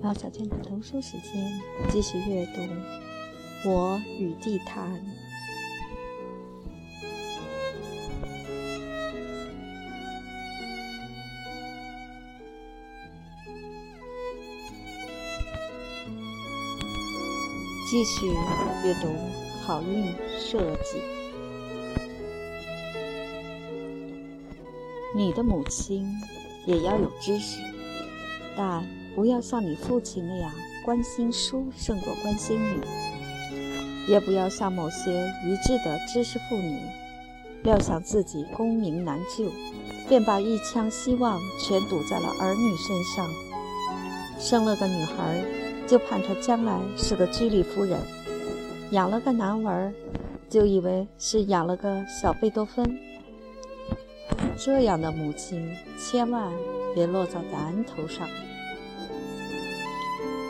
毛小娟的读书时间，继续阅读《我与地坛》。继续阅读《好运设计》。你的母亲也要有知识，但不要像你父亲那样关心书胜过关心你，也不要像某些愚智的知识妇女，料想自己功名难就，便把一腔希望全赌在了儿女身上，生了个女孩。就盼她将来是个居里夫人，养了个男儿，就以为是养了个小贝多芬。这样的母亲千万别落在咱头上。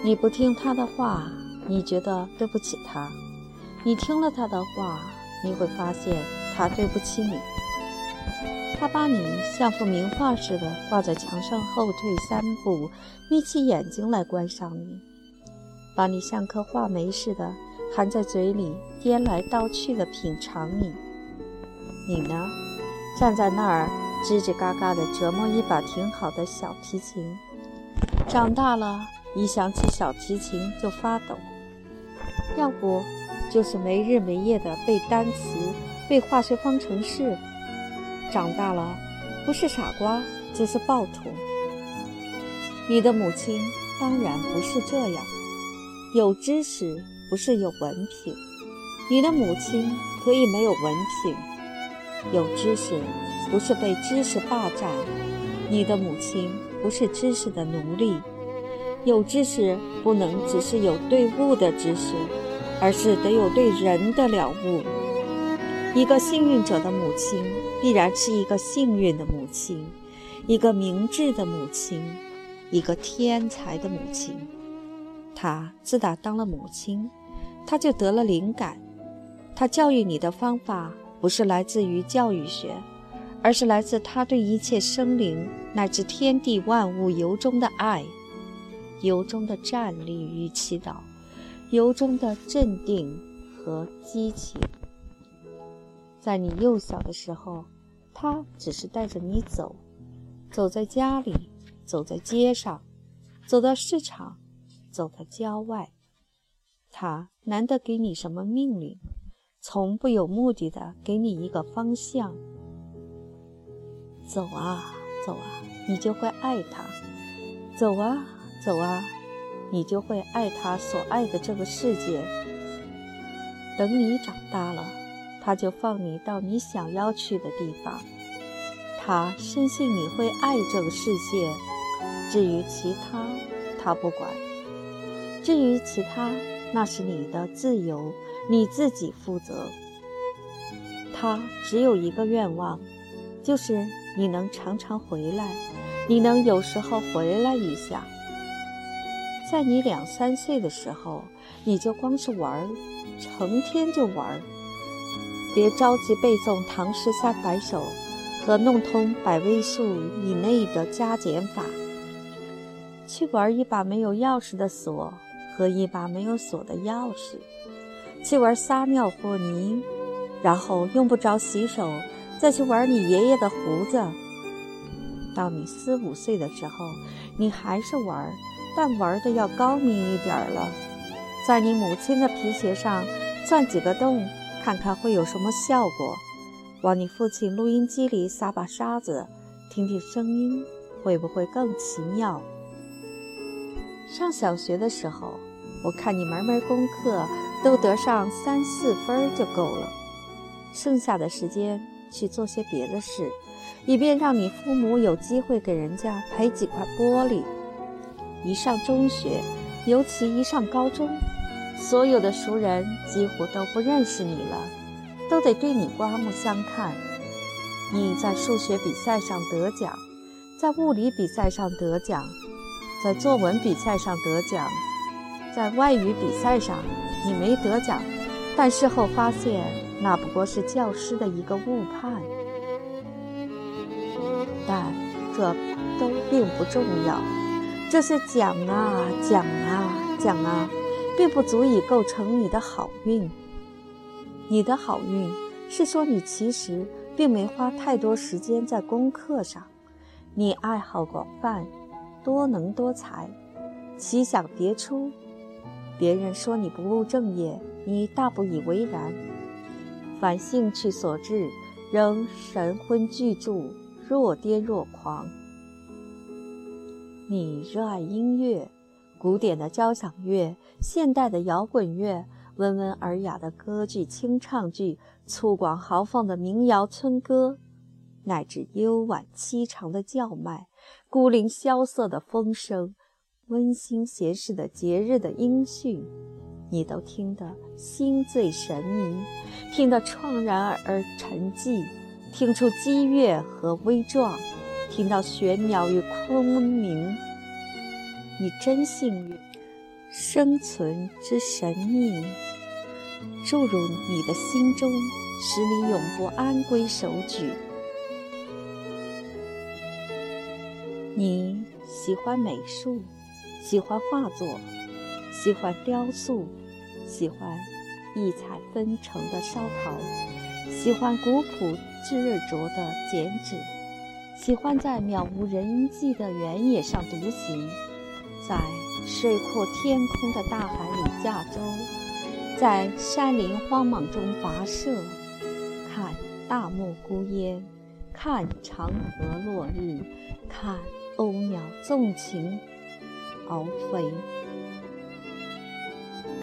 你不听他的话，你觉得对不起他；你听了他的话，你会发现他对不起你。他把你像幅名画似的挂在墙上，后退三步，眯起眼睛来观赏你。把你像颗画眉似的含在嘴里，颠来倒去的品尝你。你呢，站在那儿吱吱嘎嘎地折磨一把挺好的小提琴。长大了，一想起小提琴就发抖。要不，就是没日没夜地背单词、背化学方程式。长大了，不是傻瓜就是暴徒。你的母亲当然不是这样。有知识不是有文凭，你的母亲可以没有文凭；有知识不是被知识霸占，你的母亲不是知识的奴隶；有知识不能只是有对物的知识，而是得有对人的了悟。一个幸运者的母亲必然是一个幸运的母亲，一个明智的母亲，一个天才的母亲。她自打当了母亲，她就得了灵感。她教育你的方法不是来自于教育学，而是来自她对一切生灵乃至天地万物由衷的爱，由衷的站立与祈祷，由衷的镇定和激情。在你幼小的时候，他只是带着你走，走在家里，走在街上，走到市场。走到郊外，他难得给你什么命令，从不有目的的给你一个方向。走啊走啊，你就会爱他；走啊走啊，你就会爱他所爱的这个世界。等你长大了，他就放你到你想要去的地方。他深信你会爱这个世界，至于其他，他不管。至于其他，那是你的自由，你自己负责。他只有一个愿望，就是你能常常回来，你能有时候回来一下。在你两三岁的时候，你就光是玩儿，成天就玩儿。别着急背诵唐诗三百首和弄通百位数以内的加减法，去玩一把没有钥匙的锁。和一把没有锁的钥匙，去玩撒尿和泥，然后用不着洗手，再去玩你爷爷的胡子。到你四五岁的时候，你还是玩，但玩的要高明一点了，在你母亲的皮鞋上钻几个洞，看看会有什么效果；往你父亲录音机里撒把沙子，听听声音会不会更奇妙。上小学的时候。我看你门门功课都得上三四分就够了，剩下的时间去做些别的事，以便让你父母有机会给人家赔几块玻璃。一上中学，尤其一上高中，所有的熟人几乎都不认识你了，都得对你刮目相看。你在数学比赛上得奖，在物理比赛上得奖，在作文比赛上得奖。在外语比赛上，你没得奖，但事后发现那不过是教师的一个误判。但这都并不重要，这是讲啊讲啊讲啊，并不足以构成你的好运。你的好运是说你其实并没花太多时间在功课上，你爱好广泛，多能多才，奇想别出。别人说你不务正业，你大不以为然。凡兴趣所致，仍神魂俱著，若跌若狂。你热爱音乐，古典的交响乐，现代的摇滚乐，温文尔雅的歌剧、清唱剧，粗犷豪放的民谣村歌，乃至幽婉凄长的叫卖，孤零萧瑟的风声。温馨闲适的节日的音讯，你都听得心醉神迷，听得怆然而沉寂，听出激越和微壮，听到玄鸟与空明。你真幸运，生存之神秘注入你的心中，使你永不安归守矩。你喜欢美术。喜欢画作，喜欢雕塑，喜欢异彩纷呈的烧陶，喜欢古朴执着的剪纸，喜欢在渺无人迹的原野上独行，在水阔天空的大海里驾舟，在山林荒莽中跋涉，看大漠孤烟，看长河落日，看鸥鸟纵情。鳌飞，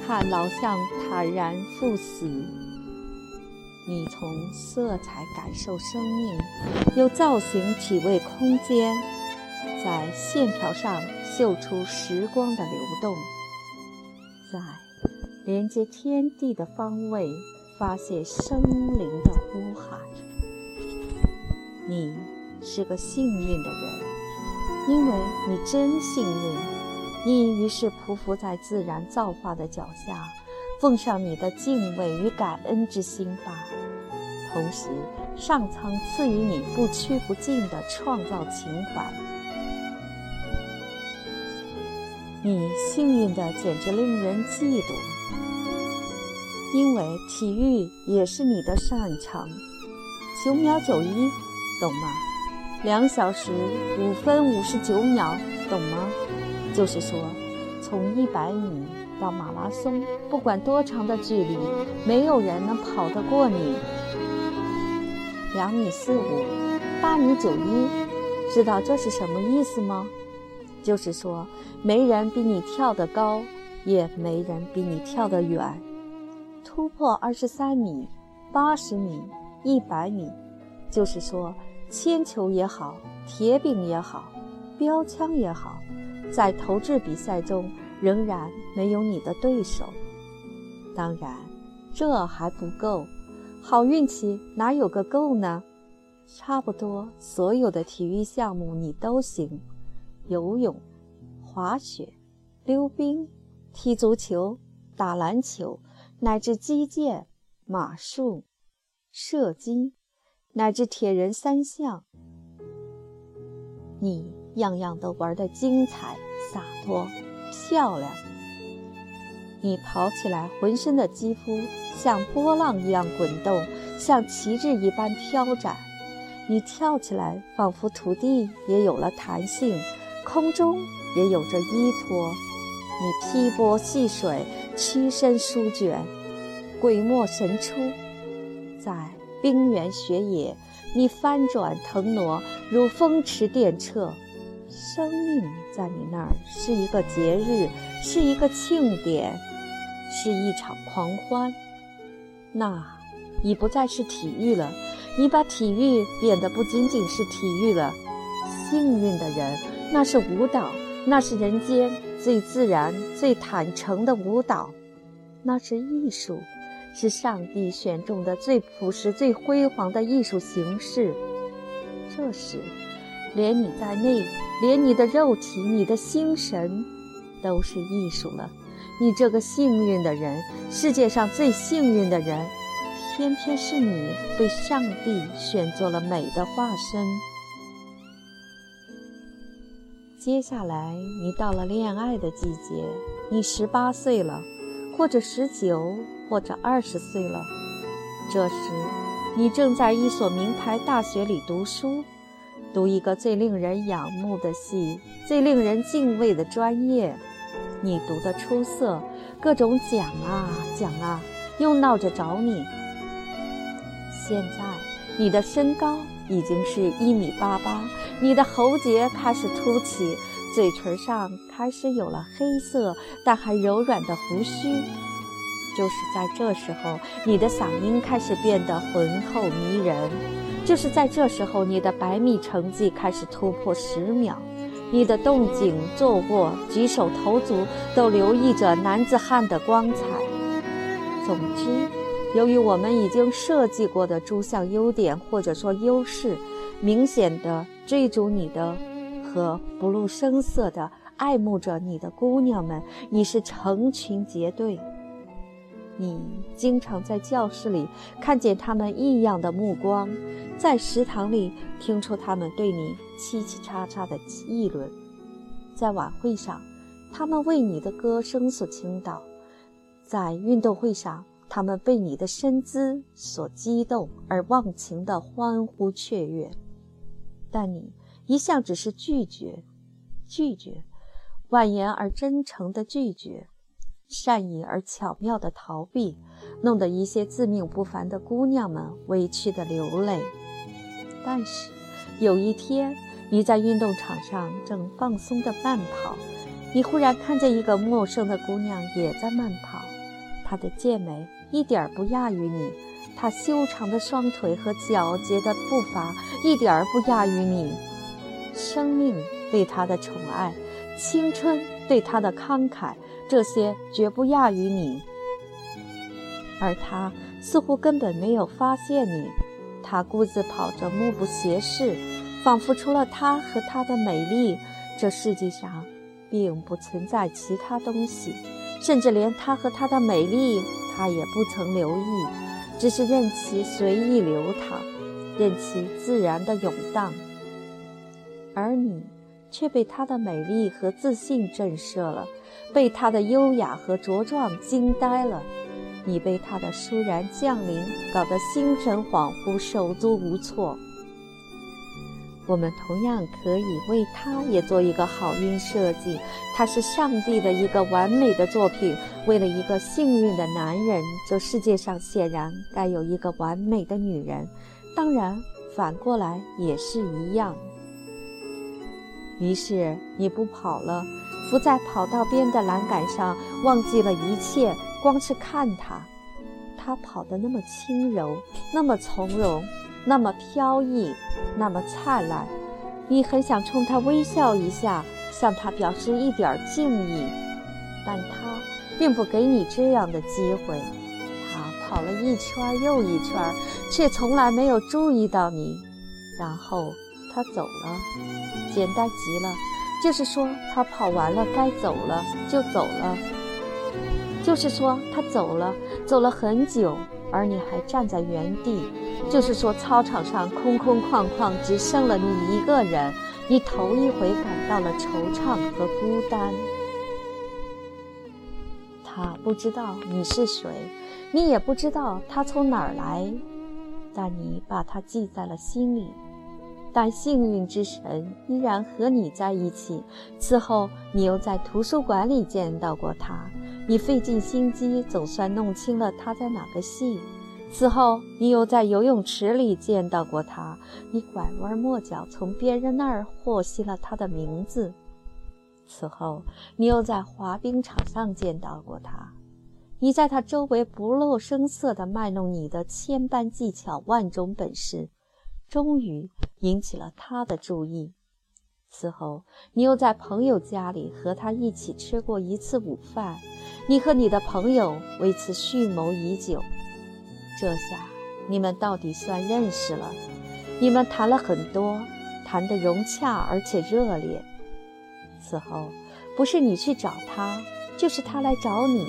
看老象坦然赴死。你从色彩感受生命，又造型体味空间，在线条上绣出时光的流动，在连接天地的方位发现生灵的呼喊。你是个幸运的人，因为你真幸运。你于是匍匐在自然造化的脚下，奉上你的敬畏与感恩之心吧。同时，上苍赐予你不屈不尽的创造情怀。你幸运的简直令人嫉妒，因为体育也是你的擅长。九秒九一，懂吗？两小时五分五十九秒，懂吗？就是说，从一百米到马拉松，不管多长的距离，没有人能跑得过你。两米四五，八米九一，知道这是什么意思吗？就是说，没人比你跳得高，也没人比你跳得远。突破二十三米、八十米、一百米，就是说，铅球也好，铁饼也好，标枪也好。在投掷比赛中，仍然没有你的对手。当然，这还不够，好运气哪有个够呢？差不多所有的体育项目你都行：游泳、滑雪、溜冰、踢足球、打篮球，乃至击剑、马术、射击，乃至铁人三项，你。样样都玩得精彩、洒脱、漂亮。你跑起来，浑身的肌肤像波浪一样滚动，像旗帜一般飘展；你跳起来，仿佛土地也有了弹性，空中也有着依托。你劈波戏水，屈身舒卷，鬼没神出，在冰原雪野，你翻转腾挪，如风驰电掣。生命在你那儿是一个节日，是一个庆典，是一场狂欢。那已不再是体育了，你把体育变得不仅仅是体育了。幸运的人，那是舞蹈，那是人间最自然、最坦诚的舞蹈，那是艺术，是上帝选中的最朴实、最辉煌的艺术形式。这时。连你在内，连你的肉体、你的心神，都是艺术了。你这个幸运的人，世界上最幸运的人，偏偏是你被上帝选做了美的化身。接下来，你到了恋爱的季节，你十八岁了，或者十九，或者二十岁了。这时，你正在一所名牌大学里读书，读一个最令人仰慕的戏，最令人敬畏的专业。你读得出色，各种奖啊奖啊，又闹着找你。现在，你的身高已经是一米八八。你的喉结开始凸起，嘴唇上开始有了黑色但还柔软的胡须。就是在这时候，你的嗓音开始变得浑厚迷人。就是在这时候，你的百米成绩开始突破十秒。你的动静、坐卧、举手投足都留意着男子汉的光彩。总之，由于我们已经设计过的诸项优点或者说优势，明显的。追逐你的和不露声色的爱慕着你的姑娘们，已是成群结队。你经常在教室里看见他们异样的目光，在食堂里听出他们对你叽叽喳喳的议论，在晚会上，他们为你的歌声所倾倒，在运动会上，他们被你的身姿所激动而忘情的欢呼雀跃。但你一向只是拒绝，拒绝，婉言而真诚的拒绝，善意而巧妙的逃避，弄得一些自命不凡的姑娘们委屈的流泪。但是有一天，你在运动场上正放松的慢跑，你忽然看见一个陌生的姑娘也在慢跑，她的健美一点不亚于你。她修长的双腿和矫洁的步伐一点儿不亚于你，生命对他的宠爱，青春对他的慷慨，这些绝不亚于你。而他似乎根本没有发现你，他故自跑着，目不斜视，仿佛除了他和他的美丽，这世界上并不存在其他东西，甚至连他和他的美丽，他也不曾留意。只是任其随意流淌，任其自然的涌荡，而你却被她的美丽和自信震慑了，被她的优雅和茁壮惊呆了，你被她的倏然降临搞得心神恍惚、手足无措。我们同样可以为他也做一个好运设计，她是上帝的一个完美的作品。为了一个幸运的男人，这世界上显然该有一个完美的女人。当然，反过来也是一样。于是你不跑了，伏在跑道边的栏杆上，忘记了一切，光是看他。他跑得那么轻柔，那么从容。那么飘逸，那么灿烂，你很想冲他微笑一下，向他表示一点敬意，但他并不给你这样的机会。他跑了一圈又一圈，却从来没有注意到你。然后他走了，简单极了，就是说他跑完了该走了就走了，就是说他走了，走了很久，而你还站在原地。就是说，操场上空空旷旷，只剩了你一个人。你头一回感到了惆怅和孤单。他不知道你是谁，你也不知道他从哪儿来，但你把他记在了心里。但幸运之神依然和你在一起。此后，你又在图书馆里见到过他，你费尽心机，总算弄清了他在哪个系。此后，你又在游泳池里见到过他，你拐弯抹角从别人那儿获悉了他的名字。此后，你又在滑冰场上见到过他，你在他周围不露声色地卖弄你的千般技巧、万种本事，终于引起了他的注意。此后，你又在朋友家里和他一起吃过一次午饭，你和你的朋友为此蓄谋已久。这下你们到底算认识了。你们谈了很多，谈得融洽而且热烈。此后，不是你去找他，就是他来找你。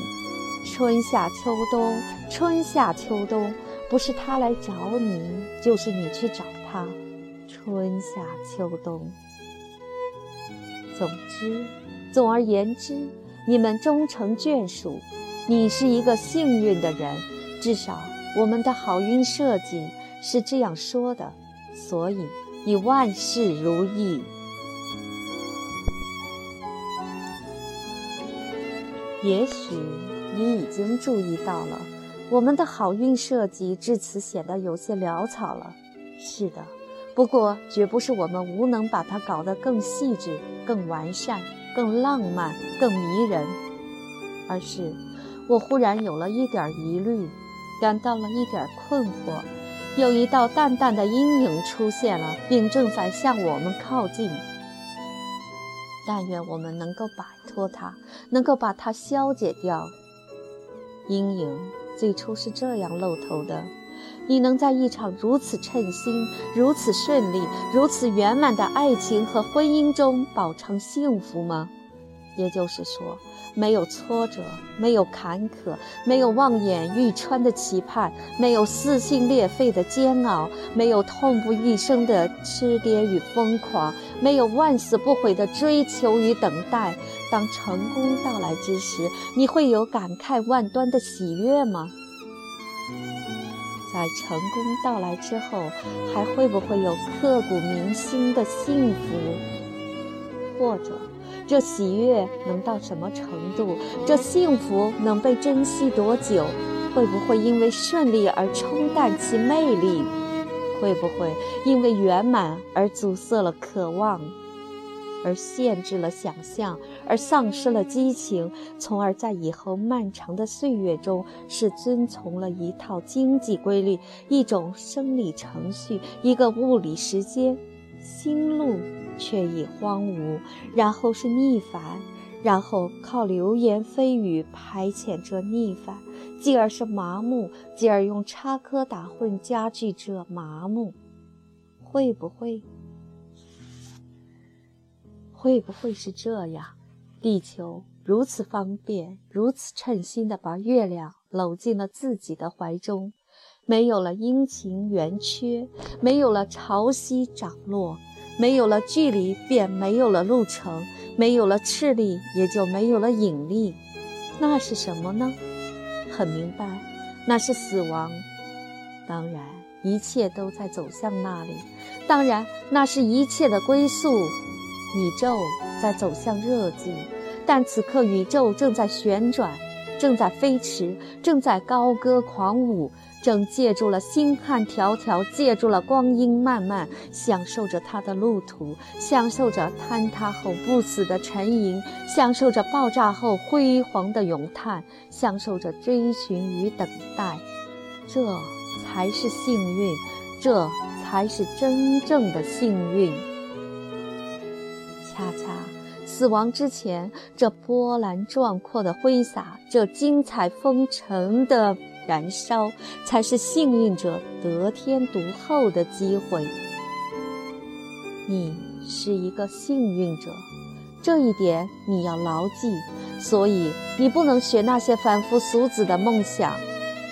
春夏秋冬，春夏秋冬，不是他来找你，就是你去找他。春夏秋冬。总之，总而言之，你们终成眷属。你是一个幸运的人，至少我们的好运设计是这样说的。所以，你万事如意。也许你已经注意到了，我们的好运设计至此显得有些潦草了。是的，不过绝不是我们无能把它搞得更细致、更完善、更浪漫、更迷人，而是。我忽然有了一点疑虑，感到了一点困惑。有一道淡淡的阴影出现了，并正在向我们靠近。但愿我们能够摆脱它，能够把它消解掉。阴影最初是这样露头的：你能在一场如此称心、如此顺利、如此圆满的爱情和婚姻中饱尝幸福吗？也就是说。没有挫折，没有坎坷，没有望眼欲穿的期盼，没有撕心裂肺的煎熬，没有痛不欲生的痴癫与疯狂，没有万死不悔的追求与等待。当成功到来之时，你会有感慨万端的喜悦吗？在成功到来之后，还会不会有刻骨铭心的幸福？或者？这喜悦能到什么程度？这幸福能被珍惜多久？会不会因为顺利而冲淡其魅力？会不会因为圆满而阻塞了渴望，而限制了想象，而丧失了激情，从而在以后漫长的岁月中，是遵从了一套经济规律、一种生理程序、一个物理时间？心路却已荒芜，然后是逆反，然后靠流言蜚语排遣这逆反，继而是麻木，继而用插科打诨加剧这麻木。会不会？会不会是这样？地球如此方便，如此称心地把月亮搂进了自己的怀中。没有了阴晴圆缺，没有了潮汐涨落，没有了距离，便没有了路程；没有了斥力，也就没有了引力。那是什么呢？很明白，那是死亡。当然，一切都在走向那里。当然，那是一切的归宿。宇宙在走向热寂，但此刻宇宙正在旋转，正在飞驰，正在高歌狂舞。正借助了星汉迢迢，借助了光阴漫漫，享受着他的路途，享受着坍塌后不死的沉吟，享受着爆炸后辉煌的咏叹，享受着追寻与等待。这才是幸运，这才是真正的幸运。恰恰，死亡之前，这波澜壮阔的挥洒，这精彩纷呈的。燃烧才是幸运者得天独厚的机会。你是一个幸运者，这一点你要牢记。所以你不能学那些凡夫俗子的梦想，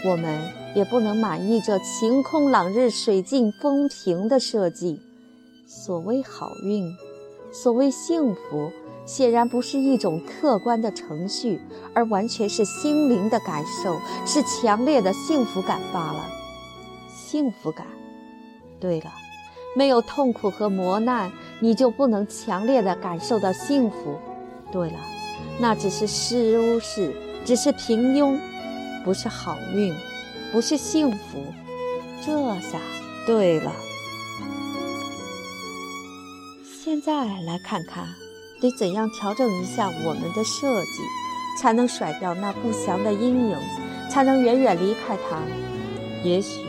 我们也不能满意这晴空朗日、水尽风平的设计。所谓好运，所谓幸福。显然不是一种客观的程序，而完全是心灵的感受，是强烈的幸福感罢了。幸福感。对了，没有痛苦和磨难，你就不能强烈的感受到幸福。对了，那只是舒适，只是平庸，不是好运，不是幸福。这下对了。现在来看看。得怎样调整一下我们的设计，才能甩掉那不祥的阴影，才能远远离开它？也许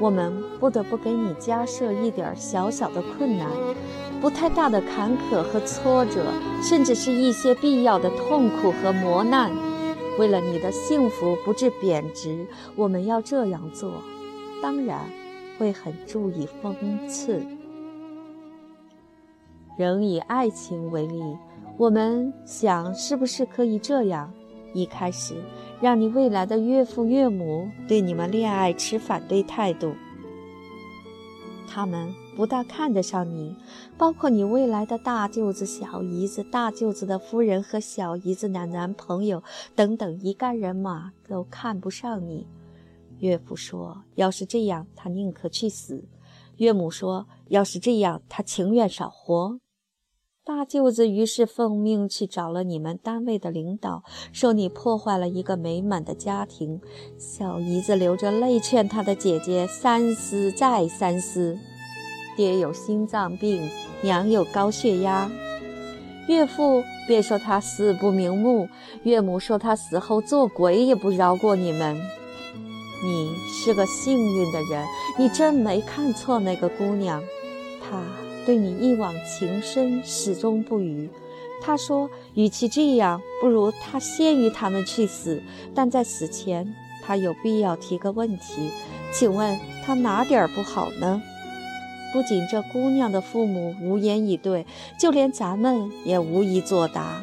我们不得不给你加设一点小小的困难，不太大的坎坷和挫折，甚至是一些必要的痛苦和磨难。为了你的幸福不致贬值，我们要这样做，当然会很注意讽刺。仍以爱情为例，我们想是不是可以这样：一开始让你未来的岳父岳母对你们恋爱持反对态度，他们不大看得上你，包括你未来的大舅子、小姨子、大舅子的夫人和小姨子的男朋友等等一干人马都看不上你。岳父说：“要是这样，他宁可去死。”岳母说：“要是这样，他情愿少活。”大舅子于是奉命去找了你们单位的领导，说你破坏了一个美满的家庭。小姨子流着泪劝她的姐姐三思再三思。爹有心脏病，娘有高血压，岳父便说他死不瞑目，岳母说他死后做鬼也不饶过你们。你是个幸运的人，你真没看错那个姑娘，她。对你一往情深，始终不渝。他说：“与其这样，不如他先于他们去死。但在死前，他有必要提个问题，请问他哪点不好呢？”不仅这姑娘的父母无言以对，就连咱们也无以作答。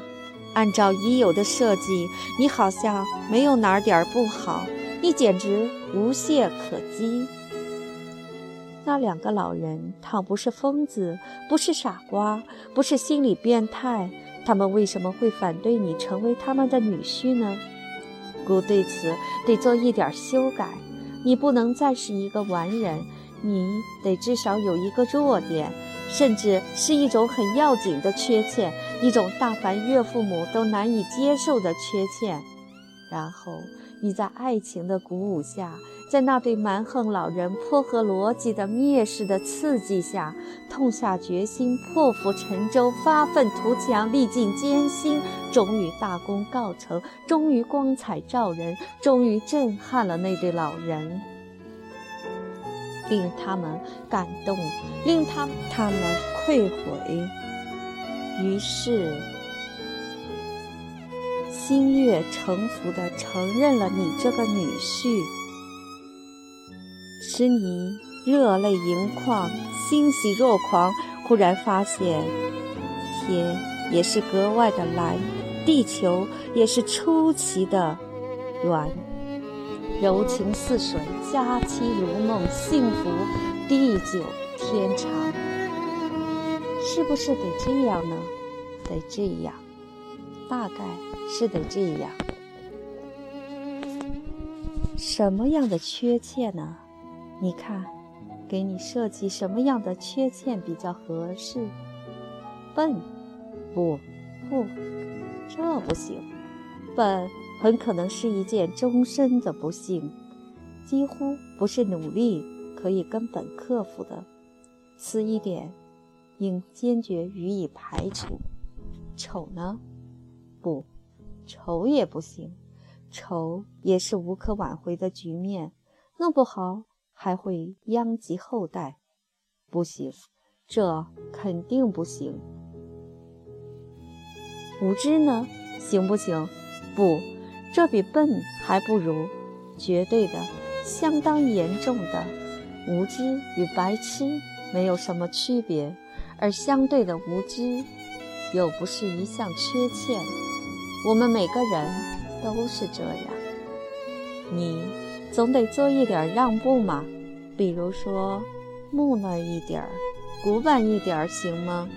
按照已有的设计，你好像没有哪点不好，你简直无懈可击。那两个老人，倘不是疯子，不是傻瓜，不是心理变态，他们为什么会反对你成为他们的女婿呢？姑对此得做一点修改。你不能再是一个完人，你得至少有一个弱点，甚至是一种很要紧的缺陷，一种大凡岳父母都难以接受的缺陷。然后你在爱情的鼓舞下。在那对蛮横老人颇合逻辑的蔑视的刺激下，痛下决心，破釜沉舟，发愤图强，历尽艰辛，终于大功告成，终于光彩照人，终于震撼了那对老人，令他们感动，令他他们愧悔。于是，心悦诚服地承认了你这个女婿。使你热泪盈眶、欣喜若狂。忽然发现，天也是格外的蓝，地球也是出奇的圆。柔情似水，佳期如梦，幸福地久天长。是不是得这样呢？得这样，大概是得这样。什么样的缺欠呢？你看，给你设计什么样的缺陷比较合适？笨？不，不，这不行。笨很可能是一件终身的不幸，几乎不是努力可以根本克服的。此一点，应坚决予以排除。丑呢？不，愁也不行。愁也是无可挽回的局面，弄不好。还会殃及后代，不行，这肯定不行。无知呢，行不行？不，这比笨还不如，绝对的，相当严重的。无知与白痴没有什么区别，而相对的无知，又不是一项缺陷。我们每个人都是这样。你。总得做一点让步嘛，比如说木讷一点儿、古板一点儿，行吗？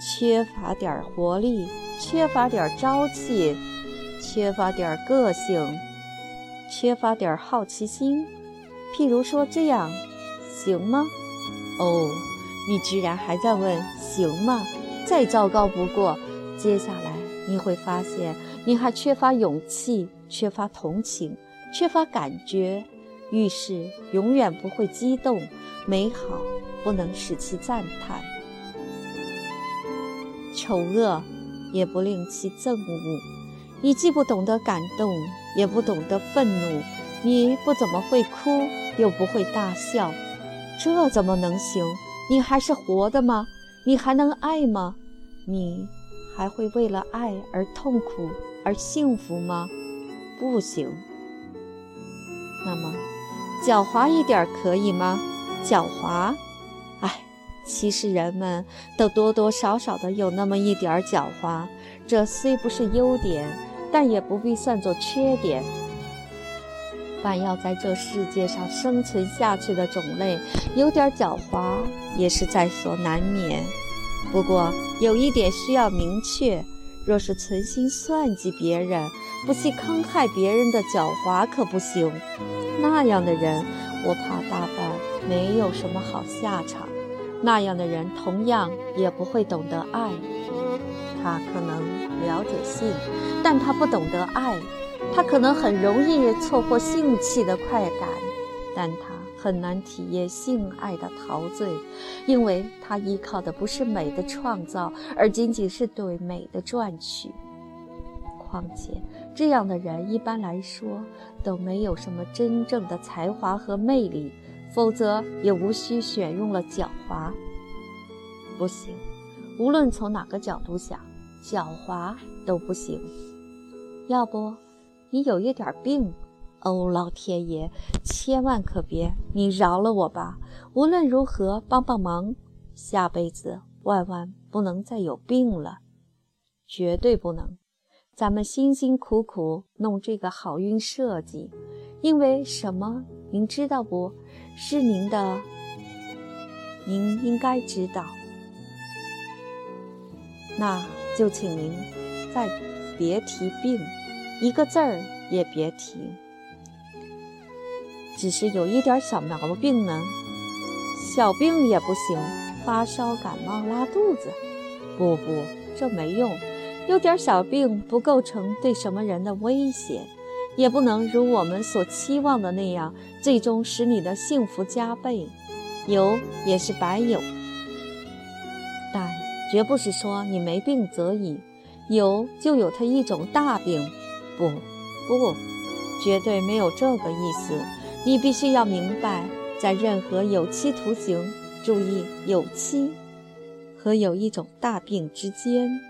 缺乏点活力，缺乏点朝气，缺乏点个性，缺乏点好奇心，譬如说这样，行吗？哦，你居然还在问行吗？再糟糕不过，接下来你会发现，你还缺乏勇气，缺乏同情。缺乏感觉，遇事永远不会激动，美好不能使其赞叹，丑恶也不令其憎恶。你既不懂得感动，也不懂得愤怒，你不怎么会哭，又不会大笑，这怎么能行？你还是活的吗？你还能爱吗？你还会为了爱而痛苦而幸福吗？不行。那么，狡猾一点可以吗？狡猾，哎，其实人们都多多少少的有那么一点狡猾，这虽不是优点，但也不必算作缺点。凡要在这世界上生存下去的种类，有点狡猾也是在所难免。不过有一点需要明确：若是存心算计别人，不惜坑害别人的狡猾可不行。那样的人，我怕大半没有什么好下场。那样的人同样也不会懂得爱。他可能了解性，但他不懂得爱。他可能很容易错过性器的快感，但他很难体验性爱的陶醉，因为他依靠的不是美的创造，而仅仅是对美的赚取。况且，这样的人一般来说都没有什么真正的才华和魅力，否则也无需选用了狡猾。不行，无论从哪个角度想，狡猾都不行。要不？你有一点病，哦，老天爷，千万可别！你饶了我吧！无论如何，帮帮忙！下辈子万万不能再有病了，绝对不能！咱们辛辛苦苦弄这个好运设计，因为什么？您知道不？是您的，您应该知道。那就请您再别提病。一个字儿也别提，只是有一点小毛病呢，小病也不行，发烧、感冒、拉肚子，不不，这没用。有点小病不构成对什么人的威胁，也不能如我们所期望的那样，最终使你的幸福加倍。有也是白有，但绝不是说你没病则已，有就有它一种大病。不，不，绝对没有这个意思。你必须要明白，在任何有期徒刑（注意有期）和有一种大病之间，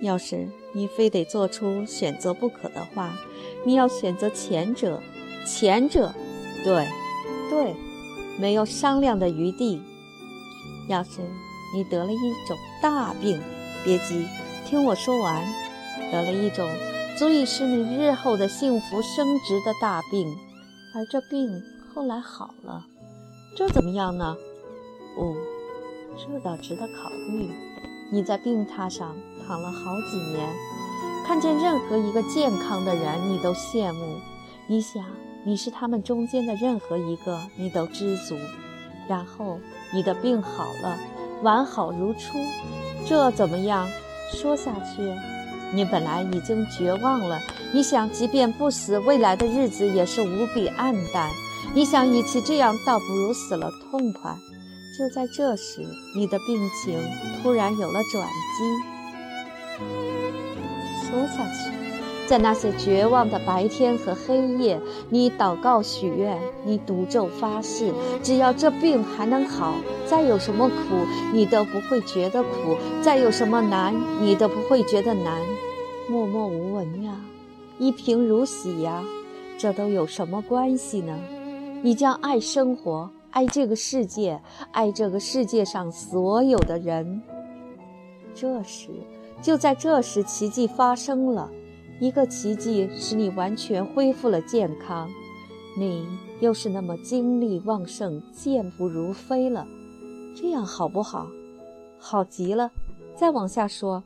要是你非得做出选择不可的话，你要选择前者。前者，对，对，没有商量的余地。要是你得了一种大病，别急，听我说完，得了一种。足以使你日后的幸福升值的大病，而这病后来好了，这怎么样呢？哦，这倒值得考虑。你在病榻上躺了好几年，看见任何一个健康的人，你都羡慕。你想，你是他们中间的任何一个，你都知足。然后你的病好了，完好如初，这怎么样？说下去。你本来已经绝望了，你想，即便不死，未来的日子也是无比暗淡。你想，与其这样，倒不如死了痛快。就在这时，你的病情突然有了转机。说下去，在那些绝望的白天和黑夜，你祷告许愿，你赌咒发誓，只要这病还能好，再有什么苦，你都不会觉得苦；再有什么难，你都不会觉得难。默默无闻呀，一贫如洗呀，这都有什么关系呢？你将爱生活，爱这个世界，爱这个世界上所有的人。这时，就在这时，奇迹发生了，一个奇迹使你完全恢复了健康，你又是那么精力旺盛、健步如飞了。这样好不好？好极了。再往下说。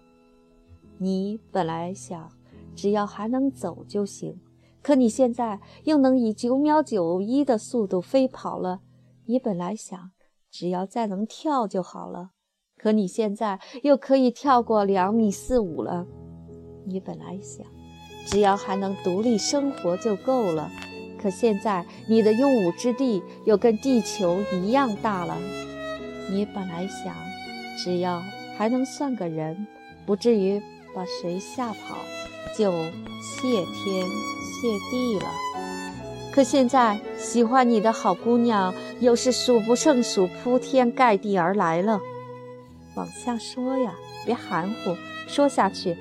你本来想，只要还能走就行，可你现在又能以九秒九一的速度飞跑了。你本来想，只要再能跳就好了，可你现在又可以跳过两米四五了。你本来想，只要还能独立生活就够了，可现在你的用武之地又跟地球一样大了。你本来想，只要还能算个人，不至于。把谁吓跑，就谢天谢地了。可现在喜欢你的好姑娘又是数不胜数，铺天盖地而来了。往下说呀，别含糊，说下去。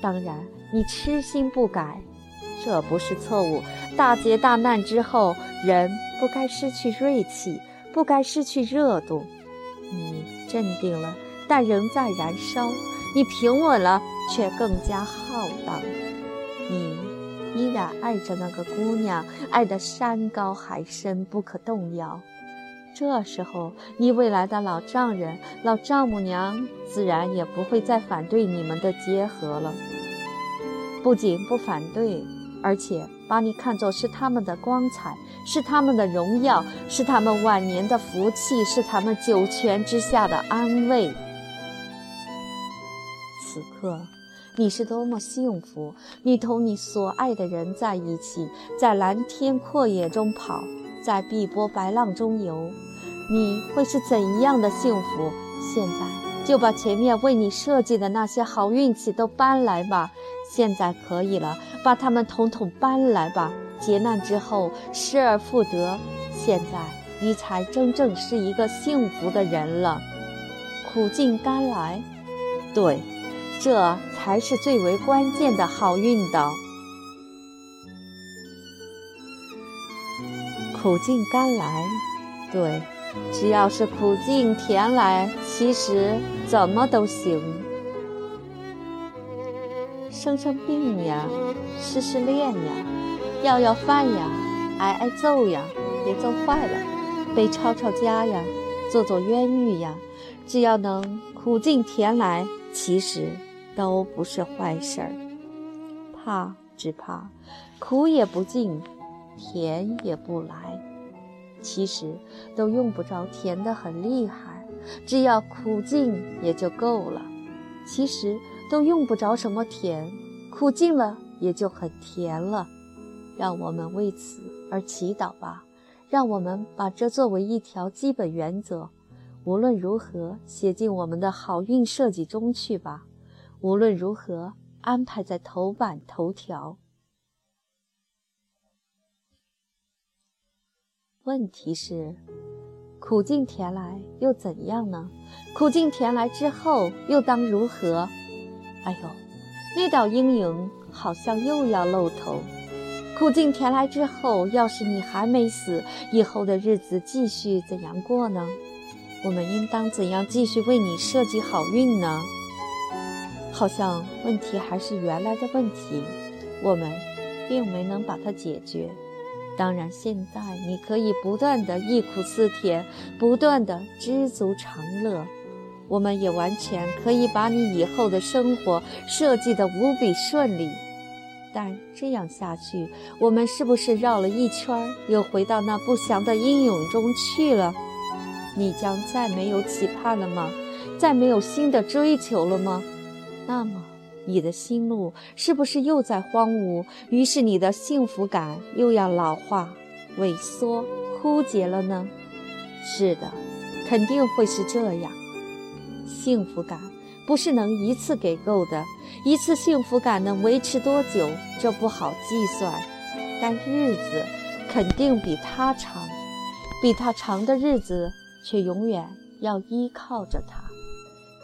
当然，你痴心不改，这不是错误。大劫大难之后，人不该失去锐气，不该失去热度。你镇定了，但仍在燃烧。你平稳了。却更加浩荡。你依然爱着那个姑娘，爱得山高海深，不可动摇。这时候，你未来的老丈人、老丈母娘自然也不会再反对你们的结合了。不仅不反对，而且把你看作是他们的光彩，是他们的荣耀，是他们晚年的福气，是他们九泉之下的安慰。此刻，你是多么幸福！你同你所爱的人在一起，在蓝天阔野中跑，在碧波白浪中游，你会是怎样的幸福？现在就把前面为你设计的那些好运气都搬来吧。现在可以了，把它们统统搬来吧。劫难之后失而复得，现在你才真正是一个幸福的人了。苦尽甘来，对，这才是最为关键的好运道。苦尽甘来，对，只要是苦尽甜来，其实怎么都行。生生病呀，失失恋呀，要要饭呀，挨挨揍呀，别揍坏了；被抄抄家呀，做做冤狱呀，只要能苦尽甜来，其实都不是坏事儿。怕只怕苦也不尽，甜也不来。其实都用不着甜得很厉害，只要苦尽也就够了。其实。都用不着什么甜，苦尽了也就很甜了。让我们为此而祈祷吧，让我们把这作为一条基本原则，无论如何写进我们的好运设计中去吧。无论如何安排在头版头条。问题是，苦尽甜来又怎样呢？苦尽甜来之后又当如何？哎呦，那道阴影好像又要露头。苦尽甜来之后，要是你还没死，以后的日子继续怎样过呢？我们应当怎样继续为你设计好运呢？好像问题还是原来的问题，我们并没能把它解决。当然，现在你可以不断的忆苦思甜，不断的知足常乐。我们也完全可以把你以后的生活设计得无比顺利，但这样下去，我们是不是绕了一圈，又回到那不祥的阴影中去了？你将再没有期盼了吗？再没有新的追求了吗？那么，你的心路是不是又在荒芜？于是，你的幸福感又要老化、萎缩、枯竭了呢？是的，肯定会是这样。幸福感不是能一次给够的，一次幸福感能维持多久，这不好计算。但日子肯定比它长，比它长的日子却永远要依靠着它。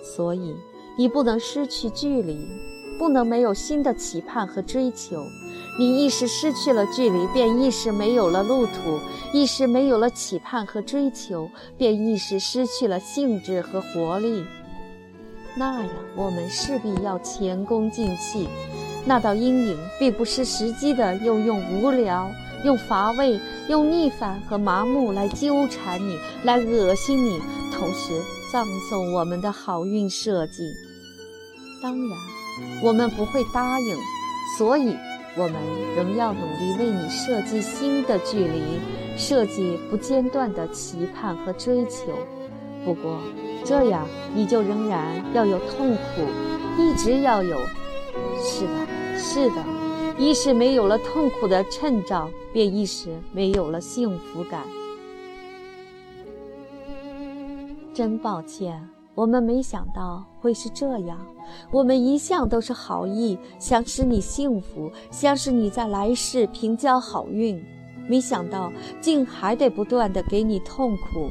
所以你不能失去距离，不能没有新的期盼和追求。你一时失去了距离，便一时没有了路途；一时没有了期盼和追求，便一时失去了兴致和活力。那样，我们势必要前功尽弃。那道阴影并不失时机的，又用无聊、用乏味、用逆反和麻木来纠缠你，来恶心你，同时葬送我们的好运设计。当然，我们不会答应，所以我们仍要努力为你设计新的距离，设计不间断的期盼和追求。不过。这样，你就仍然要有痛苦，一直要有。是的，是的，一时没有了痛苦的衬照，便一时没有了幸福感。真抱歉，我们没想到会是这样。我们一向都是好意，想使你幸福，想使你在来世平交好运，没想到竟还得不断的给你痛苦。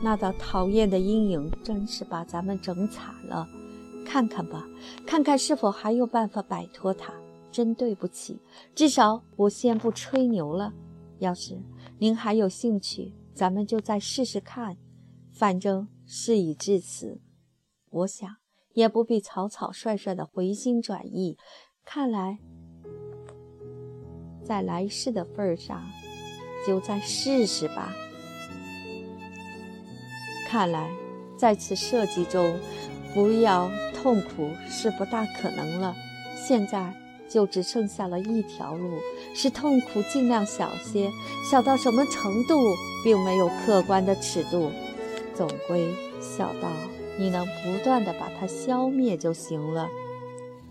那道讨厌的阴影真是把咱们整惨了，看看吧，看看是否还有办法摆脱它。真对不起，至少我先不吹牛了。要是您还有兴趣，咱们就再试试看。反正事已至此，我想也不必草草率率的回心转意。看来，在来世的份上，就再试试吧。看来，在此设计中，不要痛苦是不大可能了。现在就只剩下了一条路，是痛苦尽量小些，小到什么程度，并没有客观的尺度，总归小到你能不断的把它消灭就行了。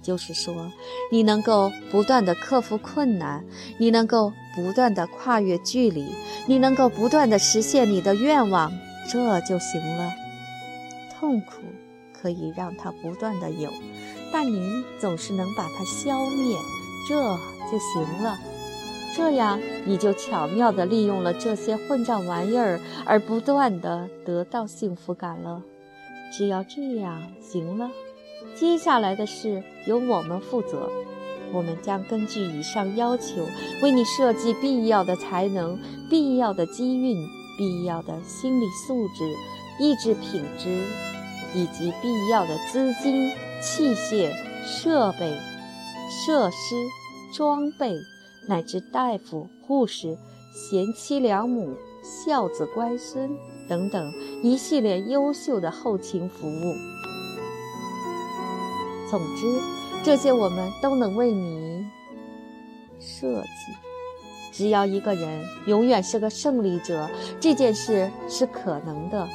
就是说，你能够不断的克服困难，你能够不断的跨越距离，你能够不断的实现你的愿望，这就行了。痛苦可以让它不断的有，但你总是能把它消灭，这就行了。这样你就巧妙地利用了这些混账玩意儿，而不断地得到幸福感了。只要这样，行了。接下来的事由我们负责，我们将根据以上要求，为你设计必要的才能、必要的机运、必要的心理素质、意志品质，以及必要的资金、器械、设备、设施、装备，乃至大夫、护士、贤妻良母、孝子乖孙等等一系列优秀的后勤服务。总之，这些我们都能为你设计。只要一个人永远是个胜利者，这件事是可能的。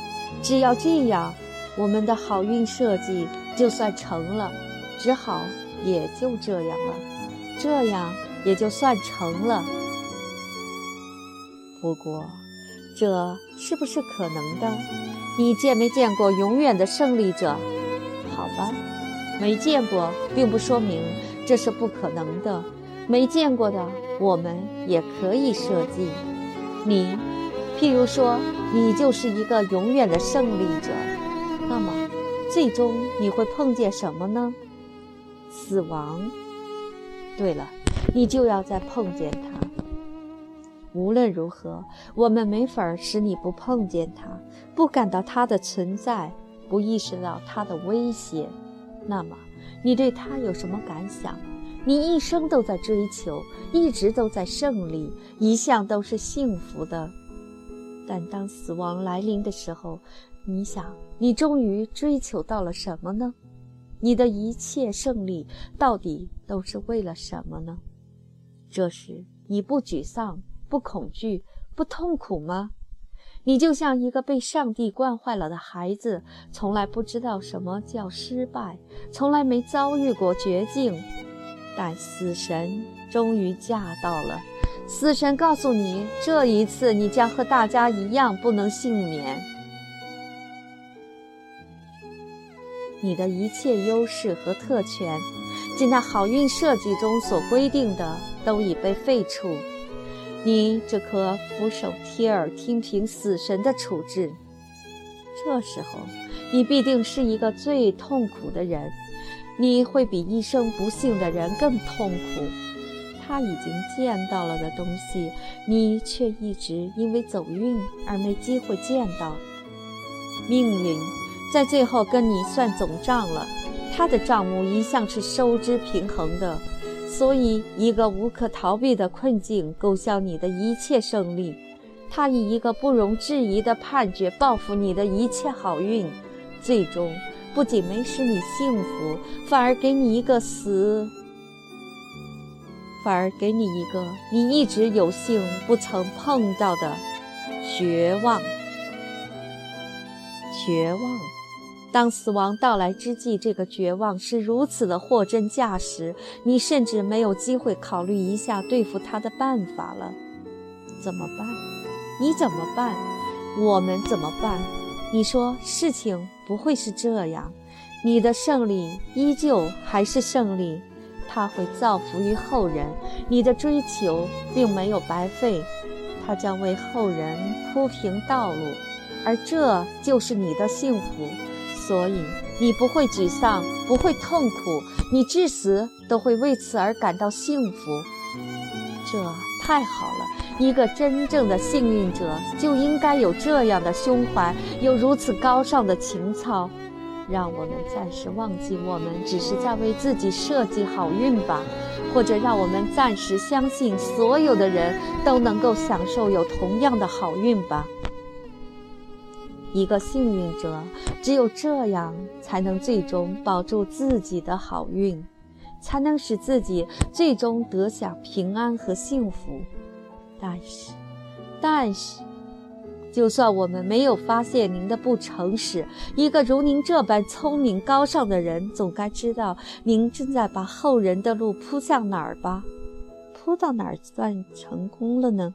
只要这样，我们的好运设计就算成了。只好也就这样了，这样也就算成了。不过，这是不是可能的？你见没见过永远的胜利者？好吧。没见过，并不说明这是不可能的。没见过的，我们也可以设计。你，譬如说，你就是一个永远的胜利者，那么，最终你会碰见什么呢？死亡。对了，你就要再碰见他。无论如何，我们没法使你不碰见它，不感到它的存在，不意识到它的威胁。那么，你对他有什么感想？你一生都在追求，一直都在胜利，一向都是幸福的。但当死亡来临的时候，你想，你终于追求到了什么呢？你的一切胜利到底都是为了什么呢？这时，你不沮丧，不恐惧，不痛苦吗？你就像一个被上帝惯坏了的孩子，从来不知道什么叫失败，从来没遭遇过绝境，但死神终于驾到了。死神告诉你，这一次你将和大家一样不能幸免。你的一切优势和特权，即那好运设计中所规定的，都已被废除。你这颗俯首贴耳听凭死神的处置。这时候，你必定是一个最痛苦的人，你会比一生不幸的人更痛苦。他已经见到了的东西，你却一直因为走运而没机会见到。命运在最后跟你算总账了，他的账目一向是收支平衡的。所以，一个无可逃避的困境勾销你的一切胜利，他以一个不容置疑的判决报复你的一切好运，最终不仅没使你幸福，反而给你一个死，反而给你一个你一直有幸不曾碰到的绝望，绝望。当死亡到来之际，这个绝望是如此的货真价实，你甚至没有机会考虑一下对付他的办法了。怎么办？你怎么办？我们怎么办？你说事情不会是这样，你的胜利依旧还是胜利，它会造福于后人，你的追求并没有白费，它将为后人铺平道路，而这就是你的幸福。所以你不会沮丧，不会痛苦，你至死都会为此而感到幸福。这太好了！一个真正的幸运者就应该有这样的胸怀，有如此高尚的情操。让我们暂时忘记我们只是在为自己设计好运吧。或者让我们暂时相信所有的人都能够享受有同样的好运吧。一个幸运者，只有这样才能最终保住自己的好运，才能使自己最终得享平安和幸福。但是，但是，就算我们没有发现您的不诚实，一个如您这般聪明高尚的人，总该知道您正在把后人的路铺向哪儿吧？铺到哪儿算成功了呢？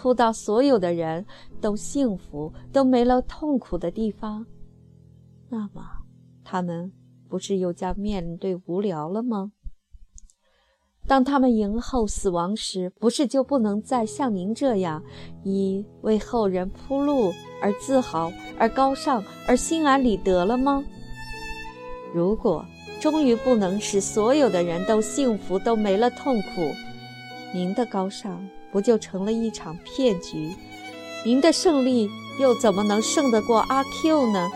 扑到所有的人都幸福、都没了痛苦的地方，那么他们不是又将面对无聊了吗？当他们迎候死亡时，不是就不能再像您这样，以为后人铺路而自豪、而高尚、而心安理得了吗？如果终于不能使所有的人都幸福、都没了痛苦，您的高尚。不就成了一场骗局？您的胜利又怎么能胜得过阿 Q 呢？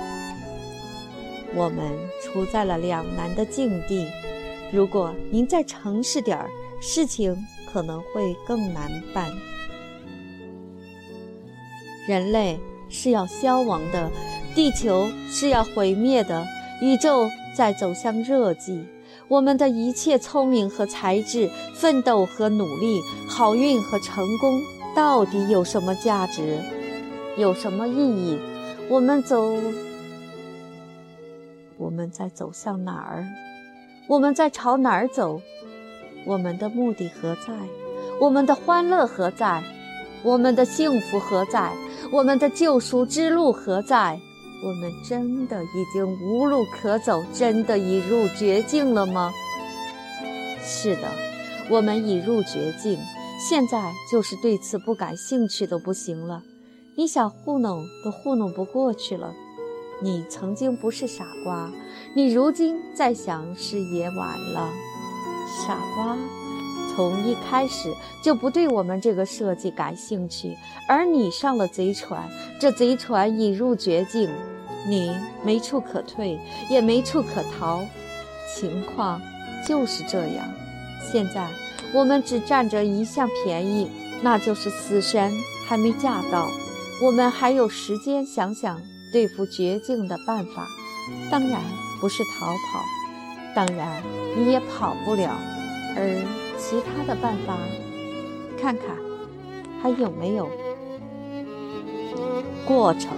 我们处在了两难的境地。如果您再诚实点儿，事情可能会更难办。人类是要消亡的，地球是要毁灭的，宇宙在走向热寂。我们的一切聪明和才智、奋斗和努力、好运和成功，到底有什么价值？有什么意义？我们走，我们在走向哪儿？我们在朝哪儿走？我们的目的何在？我们的欢乐何在？我们的幸福何在？我们的救赎之路何在？我们真的已经无路可走，真的已入绝境了吗？是的，我们已入绝境，现在就是对此不感兴趣都不行了。你想糊弄都糊弄不过去了。你曾经不是傻瓜，你如今再想是也晚了。傻瓜，从一开始就不对我们这个设计感兴趣，而你上了贼船，这贼船已入绝境。你没处可退，也没处可逃，情况就是这样。现在我们只占着一项便宜，那就是死神还没驾到，我们还有时间想想对付绝境的办法。当然不是逃跑，当然你也跑不了。而其他的办法，看看还有没有过程？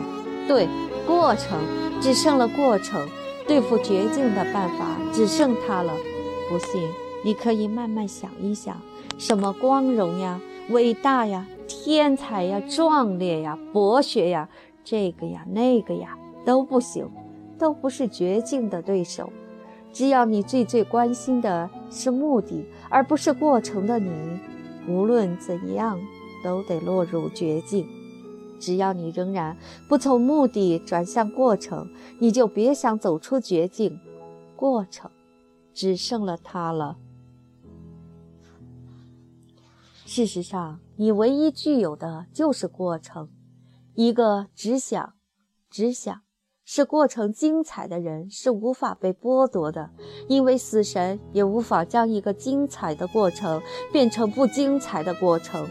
对。过程只剩了过程，对付绝境的办法只剩它了。不信，你可以慢慢想一想，什么光荣呀、伟大呀、天才呀、壮烈呀、博学呀，这个呀、那个呀都不行，都不是绝境的对手。只要你最最关心的是目的，而不是过程的你，无论怎样都得落入绝境。只要你仍然不从目的转向过程，你就别想走出绝境。过程只剩了它了。事实上，你唯一具有的就是过程。一个只想、只想是过程精彩的人是无法被剥夺的，因为死神也无法将一个精彩的过程变成不精彩的过程。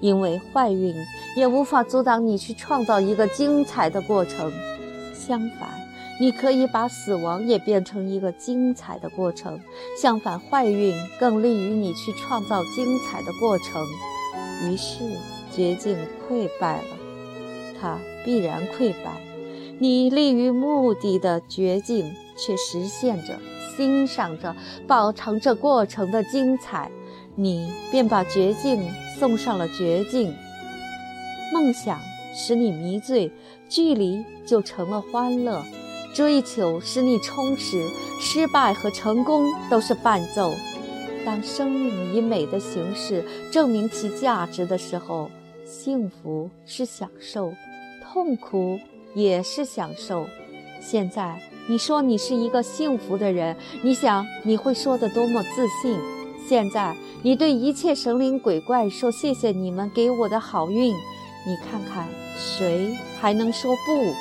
因为坏运也无法阻挡你去创造一个精彩的过程，相反，你可以把死亡也变成一个精彩的过程。相反，坏运更利于你去创造精彩的过程。于是，绝境溃败了，它必然溃败。你立于目的的绝境却实现着、欣赏着、饱尝着过程的精彩。你便把绝境送上了绝境，梦想使你迷醉，距离就成了欢乐；追求使你充实，失败和成功都是伴奏。当生命以美的形式证明其价值的时候，幸福是享受，痛苦也是享受。现在你说你是一个幸福的人，你想你会说得多么自信？现在。你对一切神灵鬼怪说：“谢谢你们给我的好运。”你看看，谁还能说不？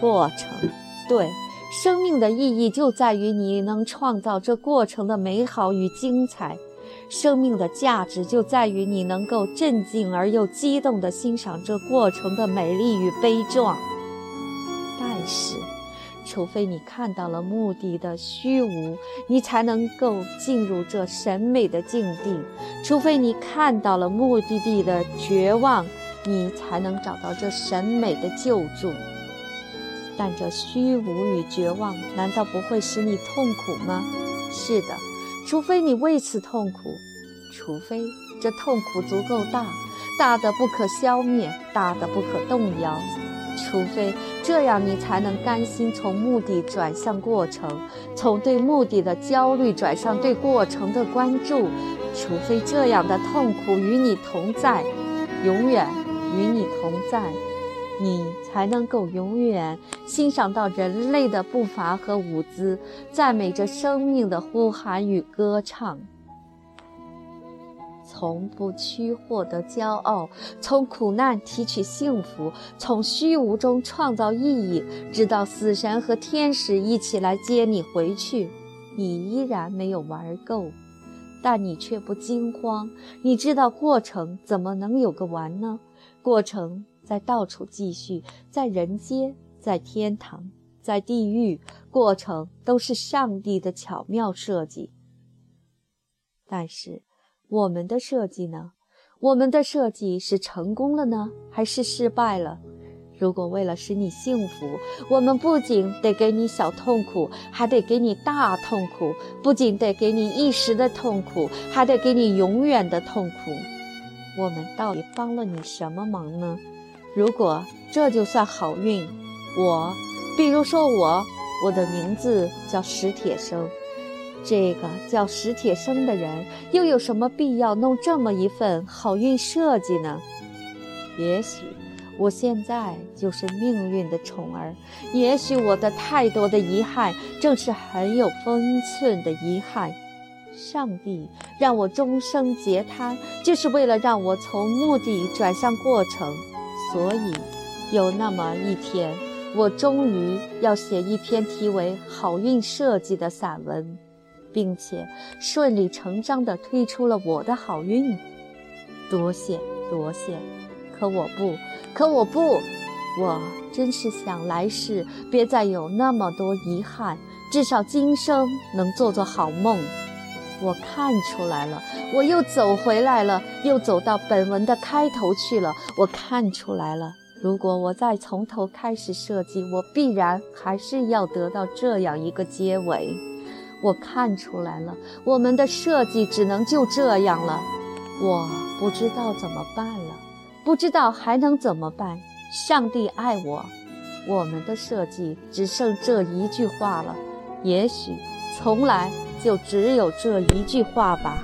过程，对，生命的意义就在于你能创造这过程的美好与精彩。生命的价值就在于你能够镇静而又激动地欣赏这过程的美丽与悲壮。除非你看到了目的的虚无，你才能够进入这审美的境地；除非你看到了目的地的绝望，你才能找到这审美的救助。但这虚无与绝望，难道不会使你痛苦吗？是的。除非你为此痛苦，除非这痛苦足够大，大的不可消灭，大的不可动摇，除非这样，你才能甘心从目的转向过程，从对目的的焦虑转向对过程的关注，除非这样的痛苦与你同在，永远与你同在。你才能够永远欣赏到人类的步伐和舞姿，赞美着生命的呼喊与歌唱。从不屈获得骄傲，从苦难提取幸福，从虚无中创造意义，直到死神和天使一起来接你回去，你依然没有玩够，但你却不惊慌。你知道过程怎么能有个完呢？过程。在到处继续，在人间，在天堂，在地狱，过程都是上帝的巧妙设计。但是，我们的设计呢？我们的设计是成功了呢，还是失败了？如果为了使你幸福，我们不仅得给你小痛苦，还得给你大痛苦；不仅得给你一时的痛苦，还得给你永远的痛苦。我们到底帮了你什么忙呢？如果这就算好运，我，比如说我，我的名字叫史铁生，这个叫史铁生的人又有什么必要弄这么一份好运设计呢？也许我现在就是命运的宠儿，也许我的太多的遗憾正是很有分寸的遗憾。上帝让我终生截瘫，就是为了让我从目的转向过程。所以，有那么一天，我终于要写一篇题为《好运设计》的散文，并且顺理成章地推出了我的好运。多谢，多谢。可我不，可我不，我真是想来世别再有那么多遗憾，至少今生能做做好梦。我看出来了，我又走回来了，又走到本文的开头去了。我看出来了，如果我再从头开始设计，我必然还是要得到这样一个结尾。我看出来了，我们的设计只能就这样了。我不知道怎么办了，不知道还能怎么办。上帝爱我，我们的设计只剩这一句话了。也许从来。就只有这一句话吧。